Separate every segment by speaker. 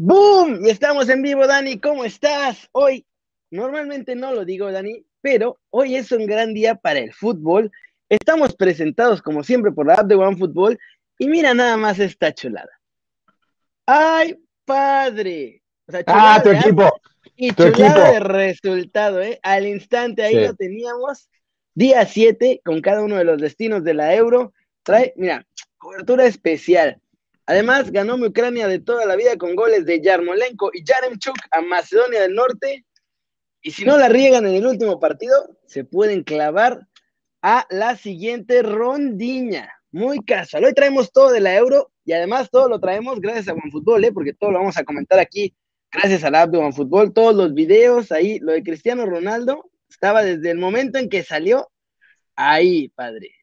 Speaker 1: ¡Boom! Y estamos en vivo, Dani. ¿Cómo estás? Hoy, normalmente no lo digo, Dani, pero hoy es un gran día para el fútbol. Estamos presentados, como siempre, por la app de OneFootball. Y mira nada más esta chulada. ¡Ay, padre!
Speaker 2: ah, tu equipo.
Speaker 1: Y chulada de resultado, ¿eh? Al instante ahí lo teníamos. Día 7 con cada uno de los destinos de la Euro. Trae, mira, cobertura especial. Además, ganó mi Ucrania de toda la vida con goles de Yarmolenko y Yaremchuk a Macedonia del Norte. Y si no la riegan en el último partido, se pueden clavar a la siguiente rondiña. Muy casual. Hoy traemos todo de la Euro y además todo lo traemos gracias a OneFootball, ¿eh? porque todo lo vamos a comentar aquí gracias a la app de OneFootball. Todos los videos ahí, lo de Cristiano Ronaldo estaba desde el momento en que salió ahí, padre.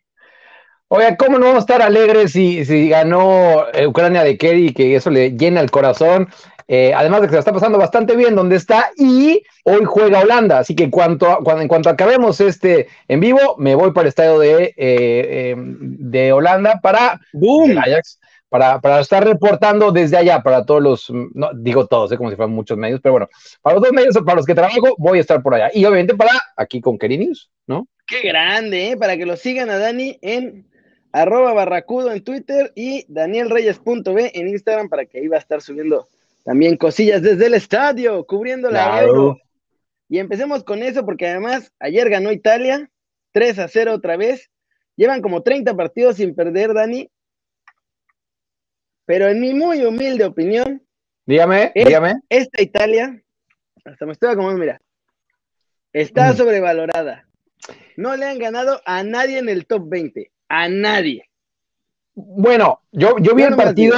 Speaker 2: Oye, ¿cómo no vamos a estar alegres si, si ganó Ucrania de Kerry, que eso le llena el corazón? Eh, además de que se está pasando bastante bien donde está y hoy juega Holanda. Así que en cuanto, cuando, en cuanto acabemos este en vivo, me voy para el estadio de, eh, em, de Holanda para,
Speaker 1: ¡Boom!
Speaker 2: Ajax, para, para, estar reportando desde allá para todos los, no digo todos, como si fueran muchos medios, pero bueno, para los dos medios para los que trabajo, voy a estar por allá. Y obviamente para aquí con Kerry News, ¿no?
Speaker 1: Qué grande, ¿eh? Para que lo sigan a Dani en arroba barracudo en Twitter y danielreyes.b en Instagram para que ahí va a estar subiendo también cosillas desde el estadio, cubriendo la Euro. Y empecemos con eso porque además ayer ganó Italia 3 a 0 otra vez. Llevan como 30 partidos sin perder, Dani. Pero en mi muy humilde opinión,
Speaker 2: dígame, dígame.
Speaker 1: Esta Italia, hasta me estoy acomodando, mira, está mm. sobrevalorada. No le han ganado a nadie en el top 20 a nadie.
Speaker 2: Bueno, yo, yo vi el partido,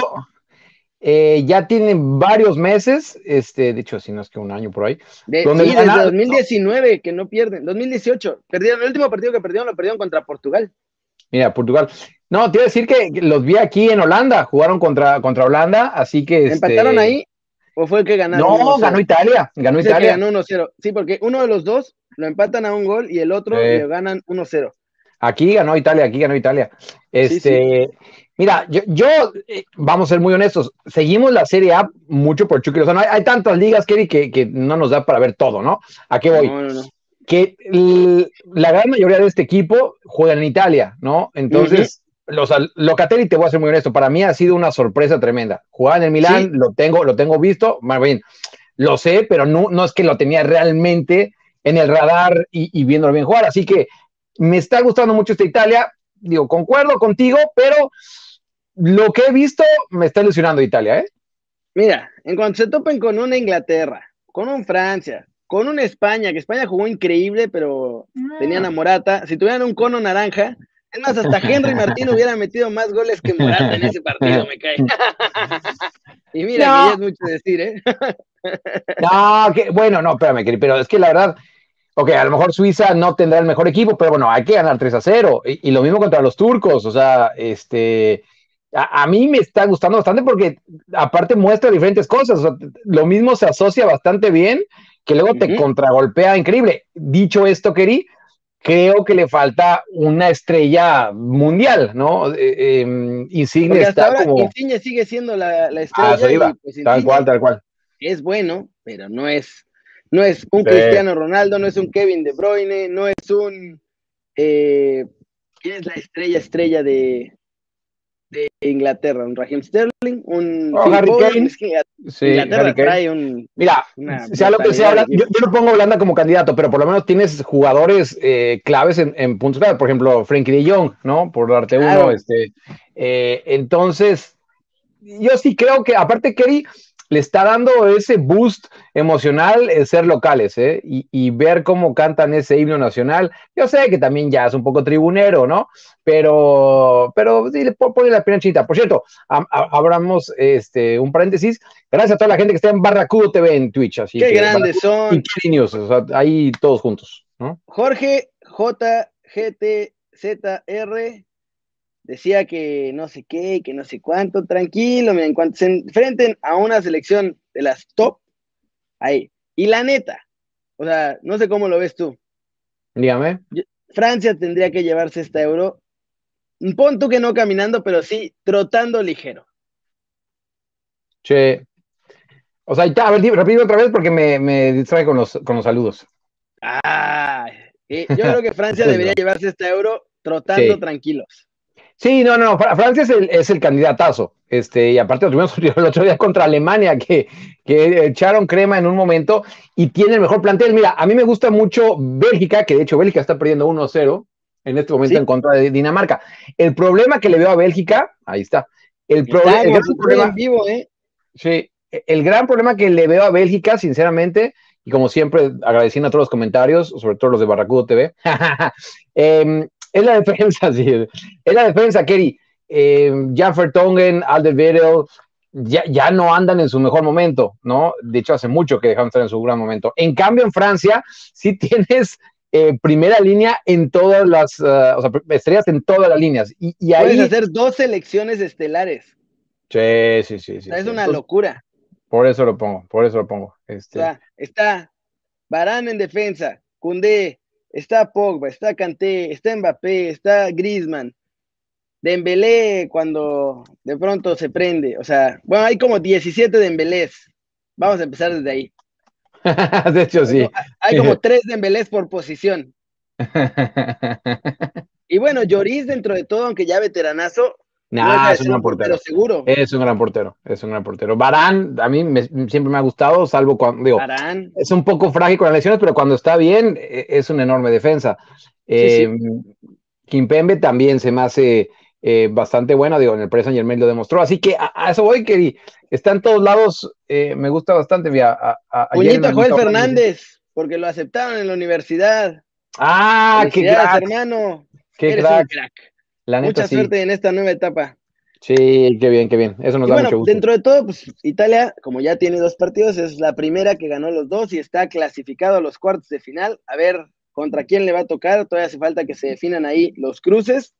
Speaker 2: eh, ya tienen varios meses, este, de hecho, si no es que un año por ahí.
Speaker 1: De, sí, desde 2019 que no pierden, 2018, perdieron, el último partido que perdieron lo perdieron contra Portugal.
Speaker 2: Mira, Portugal. No, te iba a decir que los vi aquí en Holanda, jugaron contra, contra Holanda, así que...
Speaker 1: ¿Empataron este, ahí? ¿O fue el que ganaron?
Speaker 2: No, ganó Italia, ganó Italia.
Speaker 1: Ganó 1-0. Sí, porque uno de los dos lo empatan a un gol y el otro lo ganan 1-0.
Speaker 2: Aquí ganó Italia, aquí ganó Italia. Este, mira, yo, eh, vamos a ser muy honestos, seguimos la Serie A mucho por Chucky Lozano. Hay, hay tantas ligas, Kerry, que, que, no nos da para ver todo, ¿no? ¿A qué voy? Que la gran mayoría de este equipo juega en Italia, ¿no? Entonces, los Locatelli, te voy a ser muy honesto, para mí ha sido una sorpresa tremenda. Jugaba en el Milán, lo tengo, lo tengo visto, más bien, lo sé, pero no, no es que lo tenía realmente en el radar y, y viéndolo bien jugar. Así que me está gustando mucho esta Italia. Digo, concuerdo contigo, pero lo que he visto me está ilusionando Italia, ¿eh?
Speaker 1: Mira, en cuanto se topen con una Inglaterra, con un Francia, con una España, que España jugó increíble, pero tenían a Morata, si tuvieran un cono naranja, es más, hasta Henry Martín hubiera metido más goles que Morata en ese partido, me cae. y mira, que ya es mucho decir, ¿eh?
Speaker 2: no, que, bueno, no, espérame, pero es que la verdad, ok, a lo mejor Suiza no tendrá el mejor equipo, pero bueno, hay que ganar 3 a 0. Y, lo mismo contra los turcos, o sea, este, a, mí me está gustando bastante porque aparte muestra diferentes cosas, lo mismo se asocia bastante bien, que luego te contragolpea increíble. Dicho esto, Keri, creo que le falta una estrella mundial, ¿no? Eh, em, Insigne está como...
Speaker 1: Insigne sigue siendo la, la ah, estrella.
Speaker 2: pues, tal cual, tal cual.
Speaker 1: Es bueno, pero no es no es un Cristiano Ronaldo, no es un Kevin De Bruyne, no es un... Eh, ¿Quién es la estrella estrella de, de Inglaterra? ¿Un Raheem Sterling? ¿Un
Speaker 2: oh, Harry Kane?
Speaker 1: sí, Inglaterra trae un...
Speaker 2: Mira, sea lo que yo, no pongo a Holanda como candidato, pero por lo menos tienes jugadores eh, claves en, en puntos clave. Por ejemplo, Frankie de Jong, ¿no? Por darte uno. Este, eh, entonces, yo sí creo que, aparte, Kerry le está dando ese boost emocional el ser locales, ¿eh? Y, ver cómo cantan ese himno nacional. Yo sé que también ya es un poco tribunero, ¿no? Pero, pero sí, le pone la pena chita. Por cierto, abramos este, un paréntesis. Gracias a toda la gente que está en Barracudo TV en Twitch. Así
Speaker 1: Qué grandes son.
Speaker 2: Y News, o sea, ahí todos juntos, ¿no?
Speaker 1: Jorge JGTZR decía que no sé qué, que no sé cuánto, tranquilo, en cuanto se enfrenten a una selección de las top, ahí. Y la neta, o sea, no sé cómo lo ves tú.
Speaker 2: Dígame.
Speaker 1: Francia tendría que llevarse esta euro, pon tú que no caminando, pero sí trotando ligero.
Speaker 2: Che, O sea, a ver, repito otra vez porque me, me distrae con los, con los saludos.
Speaker 1: Ah, yo creo que Francia debería llevarse este euro trotando tranquilos.
Speaker 2: Sí, no, no, Francia es el, es el candidatazo. Este, y aparte lo tuvimos el otro día contra Alemania, que, que echaron crema en un momento y tiene el mejor plantel. Mira, a mí me gusta mucho Bélgica, que de hecho Bélgica está perdiendo 1-0 en este momento en contra de Dinamarca. El problema que le veo a Bélgica, ahí está. El, problema, el gran problema, vivo, ¿eh? Sí, el gran problema que le veo a Bélgica, sinceramente, y como siempre, agradeciendo a todos los comentarios, sobre todo los de Barracudo TV, em, es la defensa, sí, es la defensa, Kerry. Eh, Jan Vertonghen, Alderweireld, ya, ya no andan en su mejor momento, ¿no? De hecho, hace mucho que dejaron de estar en su gran momento. En cambio, en Francia, sí tienes eh, primera línea en todas las, uh, o sea, estrellas en todas las líneas. Y, y ahí...
Speaker 1: Puedes hacer dos selecciones estelares.
Speaker 2: Sí, sí, sí. sí
Speaker 1: es una locura.
Speaker 2: Por eso lo pongo, por eso lo pongo. Este...
Speaker 1: O sea, está Barán en defensa, Cundé, está Pogba, está Kanté, está Mbappé, está Griezmann, Dembélé cuando de pronto se prende, o sea, bueno, hay como 17 Dembélés. Vamos a empezar desde ahí.
Speaker 2: de hecho, sí.
Speaker 1: Hay como tres Dembélés por posición. y bueno, Lloris dentro de todo, aunque ya veteranazo,
Speaker 2: no, es un gran portero.
Speaker 1: Seguro.
Speaker 2: Es un gran portero, es un gran portero. Barán, a mí siempre me ha gustado, salvo cuando, digo, Barán. es un poco frágil con las lesiones, pero cuando está bien, e, es una enorme defensa. Eh, Kimpembe también se me hace eh, bastante bueno, digo, en el y el lo demostró, así que a, eso voy, que está en todos lados, eh, me gusta bastante. Mira,
Speaker 1: a, Puñito Joel Fernández, porque lo aceptaron en la universidad.
Speaker 2: Ah, qué crack.
Speaker 1: hermano.
Speaker 2: Qué crack.
Speaker 1: Mucha suerte en esta nueva etapa.
Speaker 2: Sí, qué bien, qué bien. Eso nos da mucho gusto.
Speaker 1: Dentro de todo, pues Italia, como ya tiene dos partidos, es la primera que ganó los dos y está clasificado a los cuartos de final. A ver contra quién le va a tocar. Todavía hace falta que se definan ahí los cruces.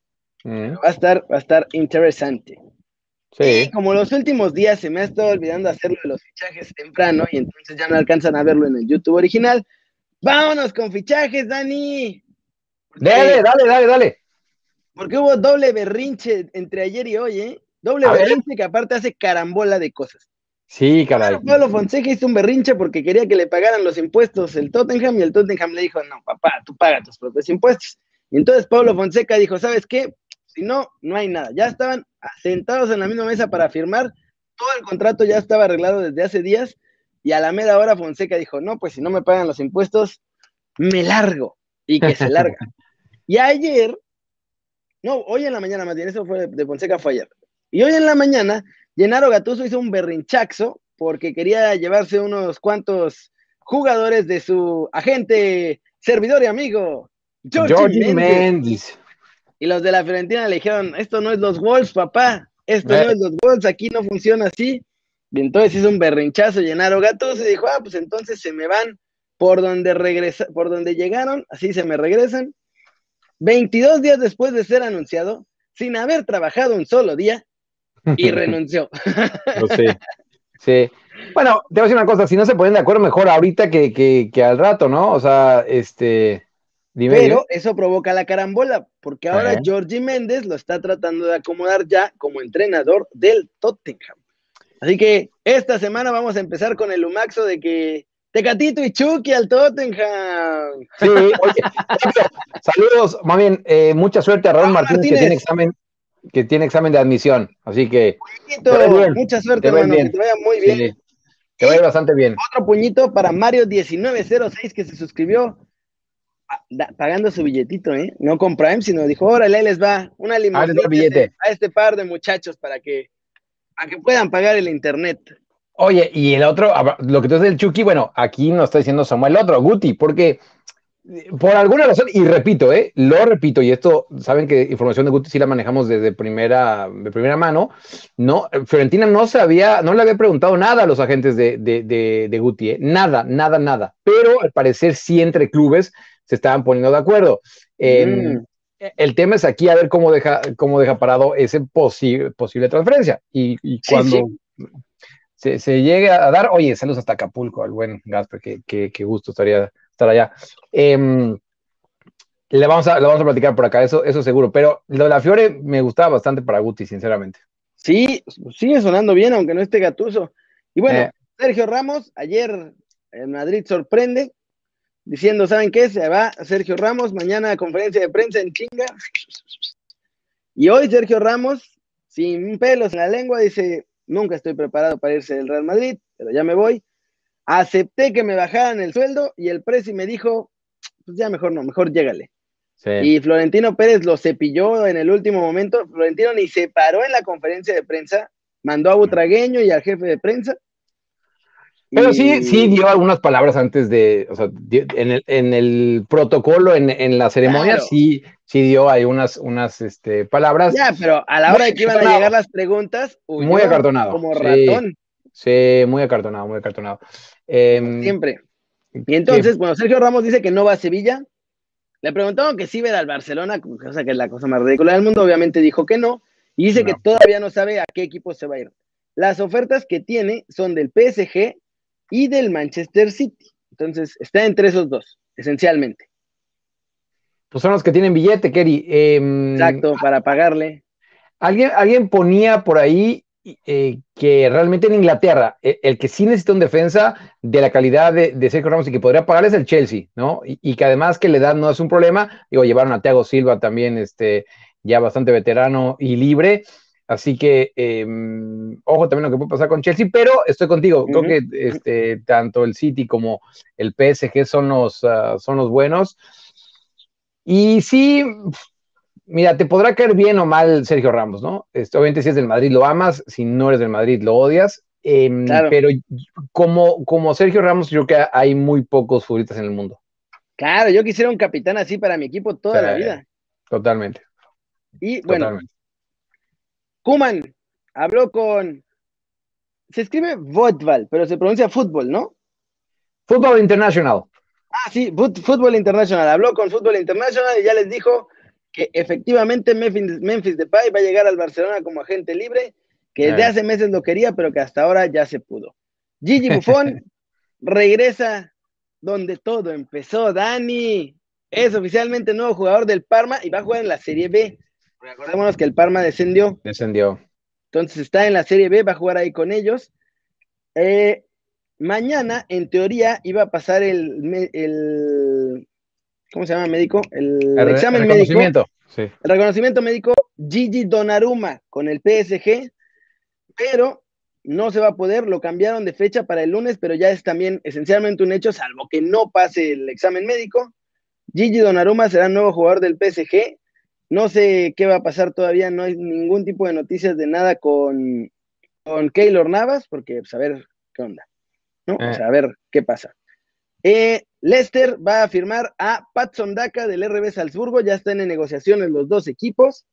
Speaker 1: Mm. Va a estar, va a estar interesante. Sí. Y como los últimos días se me ha estado olvidando hacerlo de los fichajes temprano y entonces ya no alcanzan a verlo en el YouTube original. Vámonos con fichajes, Dani.
Speaker 2: Dale, dale, dale, dale.
Speaker 1: Porque hubo doble berrinche entre ayer y hoy, ¿eh? Doble berrinche que aparte hace carambola de cosas.
Speaker 2: Sí, caray.
Speaker 1: Pablo Fonseca hizo un berrinche porque quería que le pagaran los impuestos el Tottenham y el Tottenham le dijo, no, papá, tú pagas tus propios impuestos. Y entonces Pablo Fonseca dijo, ¿sabes qué? Si no, no hay nada. Ya estaban sentados en la misma mesa para firmar, todo el contrato ya estaba arreglado desde hace días y a la media hora Fonseca dijo, no, pues si no me pagan los impuestos, me largo y que se larga. y ayer no, hoy en la mañana más bien, eso fue de Fonseca fue ayer. Y hoy en la mañana, Llenaro Gatuso hizo un berrinchaxo porque quería llevarse unos cuantos jugadores de su agente, servidor y amigo,
Speaker 2: George Mendes.
Speaker 1: Y los de la Fiorentina le dijeron, esto no es los Wolves, papá, esto no es los Wolves, aquí no funciona así. Y entonces hizo un berrinchazo Llenaro Gatuso y dijo, ah, pues entonces se me van por donde regresa, por donde llegaron, así se me regresan. 22 días después de ser anunciado, sin haber trabajado un solo día, y renunció.
Speaker 2: sí, sí. Bueno, te voy a decir una cosa, si no se ponen de acuerdo, mejor ahorita que, al rato, ¿no? O sea, este...
Speaker 1: Pero eso provoca la carambola, porque ahora Georgie Méndez lo está tratando de acomodar ya como entrenador del Tottenham. Así que esta semana vamos a empezar con el humaxo de que Tecatito y Chucky al Tottenham.
Speaker 2: Sí, oye, saludos, más bien, eh, mucha suerte a Raúl Martínez, que tiene examen que tiene examen de admisión, así que
Speaker 1: mucha suerte, hermano, que te vaya muy bien. Sí,
Speaker 2: te vaya bastante bien.
Speaker 1: Otro puñito para Mario1906 que se suscribió pagando su billetito, ¿eh? No con Prime, sino dijo, órale, les va una limosna a este par de muchachos para que, para que puedan pagar el internet.
Speaker 2: Oye, y el otro, lo que tú dices del Chucky, bueno, aquí no está diciendo Samuel el otro, Guti, porque eh, por alguna razón, y repito, eh, lo repito, y esto, saben que información de Guti sí la manejamos desde primera, de primera mano, no, Fiorentina no sabía, no le había preguntado nada a los agentes de, de, de, Guti, eh, nada, nada, nada, pero al parecer sí entre clubes se estaban poniendo de acuerdo. Em, mm. El tema es aquí a ver cómo deja, cómo deja parado ese posible, posible transferencia. Y, cuando, se, se llegue a dar, oye, saludos hasta Acapulco, al buen Gasper, que, gusto estaría estar allá. Em, le, vamos a, le vamos a platicar por acá, eso, eso seguro, pero lo de la Fiore me gustaba bastante para Guti, sinceramente.
Speaker 1: Sí, sigue sonando bien, aunque no esté gatuso. Y bueno, eh. Sergio Ramos, ayer en Madrid sorprende, diciendo, ¿saben qué? Se va Sergio Ramos, mañana conferencia de prensa en chinga. Y hoy Sergio Ramos, sin pelos en la lengua, dice, nunca estoy preparado para irse del Real Madrid, pero ya me voy. Acepté que me bajaran el sueldo y el precio me dijo, pues ya mejor no, mejor llégale. Y Florentino Pérez lo cepilló en el último momento. Florentino ni se paró en la conferencia de prensa, mandó a Butragueño y al jefe de prensa.
Speaker 2: Pero sí, sí dio algunas palabras antes de, o sea, en el, en el protocolo, en, en la ceremonia, sí, sí dio ahí unas, unas este, palabras.
Speaker 1: Ya, pero a la hora de que iban a llegar las preguntas,
Speaker 2: muy acartonado.
Speaker 1: Como ratón.
Speaker 2: Sí, muy acartonado, muy acartonado.
Speaker 1: Em, Siempre. Y entonces, bueno, Sergio Ramos dice que no va a Sevilla, le preguntaron que sí ver al Barcelona, cosa que es la cosa más ridícula del mundo, obviamente dijo que no, y dice que todavía no sabe a qué equipo se va a ir. Las ofertas que tiene son del PSG y del Manchester City. Entonces, está entre esos dos, esencialmente.
Speaker 2: Pues son los que tienen billete, Kerry. Em,
Speaker 1: Exacto, para pagarle.
Speaker 2: Alguien, alguien ponía por ahí eh, que realmente en Inglaterra, e, el, que sí necesita un defensa de la calidad de, Sergio Ramos y que podría pagar es el Chelsea, ¿no? Y, que además que la edad no es un problema. Digo, llevaron a Thiago Silva también, este, ya bastante veterano y libre. Así que, em, ojo también lo que puede pasar con Chelsea, pero estoy contigo. Creo que este, tanto el City como el PSG son los, ah, son los buenos. Y sí, Mira, te podrá caer bien o mal Sergio Ramos, ¿no? Este, obviamente si es del Madrid lo amas, si no eres del Madrid lo odias, em, pero como, como Sergio Ramos yo creo que hay muy pocos futbolistas en el mundo.
Speaker 1: Claro, yo quisiera un capitán así para mi equipo toda la vida.
Speaker 2: Totalmente.
Speaker 1: Y bueno, Kuman habló con, se escribe Vodval, pero se pronuncia fútbol, ¿no?
Speaker 2: Fútbol International.
Speaker 1: Ah, sí, Fútbol International. Habló con Fútbol International y ya les dijo que efectivamente Memphis, Memphis Depay va a llegar al Barcelona como agente libre, que desde hace meses lo quería, pero que hasta ahora ya se pudo. Gigi Buffon regresa donde todo empezó, Dani. Es oficialmente nuevo jugador del Parma y va a jugar en la Serie B. Recordémonos que el Parma descendió.
Speaker 2: Descendió.
Speaker 1: Entonces está en la Serie B, va a jugar ahí con ellos. Eh, mañana, en teoría, iba a pasar el, ¿cómo se llama médico? El, examen médico. El reconocimiento médico Gigi Donnarumma con el PSG, pero no se va a poder, lo cambiaron de fecha para el lunes, pero ya es también esencialmente un hecho, salvo que no pase el examen médico. Gigi Donnarumma será nuevo jugador del PSG. No sé qué va a pasar todavía, no hay ningún tipo de noticias de nada con, con Keylor Navas, porque pues, a ver qué onda, ¿no? O sea, a ver qué pasa. Eh, Leicester va a firmar a Patson Daka del RB Salzburgo, ya están en negociaciones los dos equipos,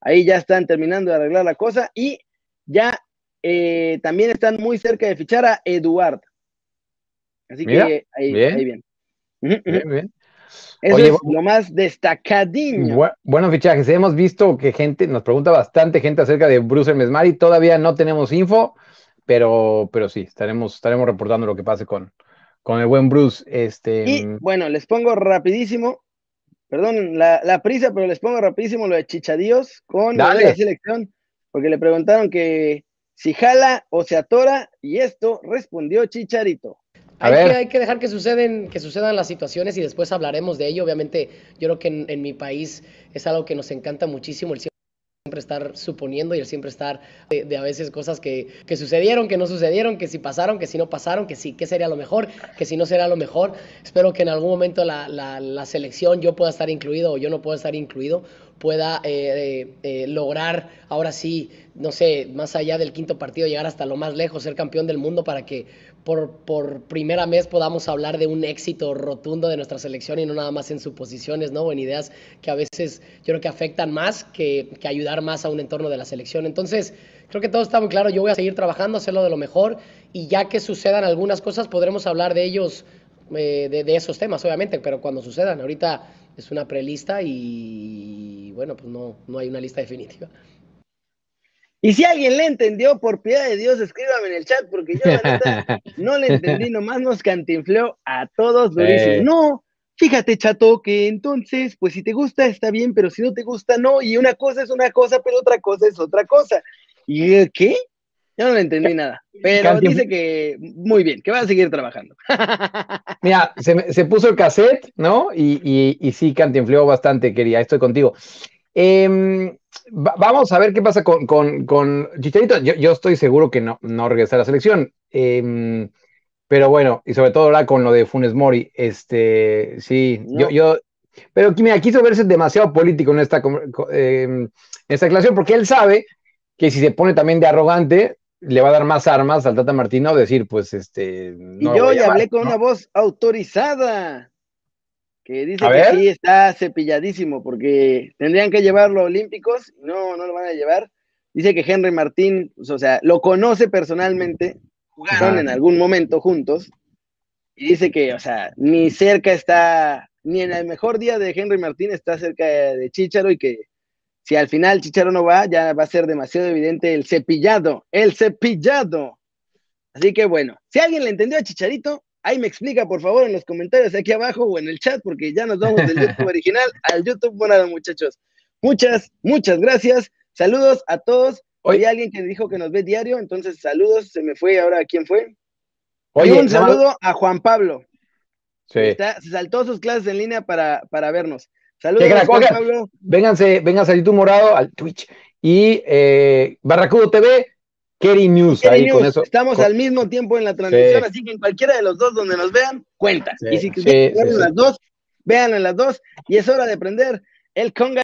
Speaker 1: ahí ya están terminando de arreglar la cosa y ya eh, también están muy cerca de fichar a Eduard. Así que ahí bien. bien. Eso es lo más destacadinho.
Speaker 2: buenos fichajes. Hemos visto que gente, nos pregunta bastante gente acerca de Bruce Mesmari. Todavía no tenemos info, pero, pero sí, estaremos, estaremos reportando lo que pase con, con el buen Bruce. Este...
Speaker 1: Y mm, bueno, les pongo rapidísimo, perdón la, prisa, pero les pongo rapidísimo lo de Chichadíos con la selección, porque le preguntaron que si jala o se atora, y esto respondió Chicharito.
Speaker 3: Hay que, hay que, dejar que, suceden, que sucedan las situaciones y después hablaremos de ello. Obviamente, yo creo que en, en mi país es algo que nos encanta muchísimo, el siempre estar suponiendo y el siempre estar de, a veces cosas que, que, sucedieron, que no sucedieron, que si pasaron, que si no pasaron, que sí, que sería lo mejor, que si no será lo mejor. Espero que en algún momento la, la, la selección yo pueda estar incluido o yo no pueda estar incluido, pueda eh, eh, lograr ahora sí, no sé, más allá del quinto partido, llegar hasta lo más lejos, ser campeón del mundo para que por, primera vez podamos hablar de un éxito rotundo de nuestra selección y no nada más en suposiciones, ¿no? En ideas que a veces yo creo que afectan más que, ayudar más a un entorno de la selección. Entonces, creo que todo está muy claro. Yo voy a seguir trabajando, hacerlo de lo mejor y ya que sucedan algunas cosas, podremos hablar de ellos, eh, de, de, esos temas, obviamente, pero cuando sucedan. Ahorita es una prelista y, bueno, pues no, no hay una lista definitiva.
Speaker 1: Y si alguien le entendió, por piedad de Dios, escríbame en el chat, porque yo la verdad no le entendí, nomás nos cantinfleó a todos durísimo. No, fíjate, chato, que entonces, pues si te gusta, está bien, pero si no te gusta, no. Y una cosa es una cosa, pero otra cosa es otra cosa. ¿Y qué? Yo no le entendí nada, pero dice que muy bien, que va a seguir trabajando.
Speaker 2: Mira, se, puso el cassette, ¿no? Y, y, y sí, cantinfleó bastante, quería, estoy contigo. Em, vamos a ver qué pasa con, con, Chicharito. Yo, estoy seguro que no, no regresa a la selección. Em, pero bueno, y sobre todo ahora con lo de Funes Mori, este, sí, yo, yo, pero mira, quiso verse demasiado político en esta, em, en esta declaración, porque él sabe que si se pone también de arrogante, le va a dar más armas al Tata Martino, decir, pues, este...
Speaker 1: y yo ya hablé con una voz autorizada, que dice que sí está cepilladísimo, porque tendrían que llevarlo a Olímpicos, no, no lo van a llevar. Dice que Henry Martín, pues, o sea, lo conoce personalmente, jugaron en algún momento juntos, y dice que, o sea, ni cerca está, ni en el mejor día de Henry Martín está cerca de Chicharo y que si al final Chicharo no va, ya va a ser demasiado evidente el cepillado, el cepillado. Así que bueno, si alguien le entendió a Chicharito, ahí me explica por favor en los comentarios aquí abajo o en el chat, porque ya nos vamos del YouTube original al YouTube bueno, muchachos. Muchas, muchas gracias. Saludos a todos. Hoy hay alguien que dijo que nos ve diario, entonces saludos. Se me fue ahora, ¿quién fue? Oye, un saludo a Juan Pablo. Sí. se saltó sus clases en línea para, para vernos. Saludos,
Speaker 2: Juan Pablo. Vénganse, vénganse a YouTube Morado, al Twitch y eh, Barracudo TV, Kerry News. ahí Con eso,
Speaker 1: Estamos al mismo tiempo en la transmisión, así que en cualquiera de los dos donde nos vean, cuenta. y si quieren las dos, vean en las dos. Y es hora de prender el conga.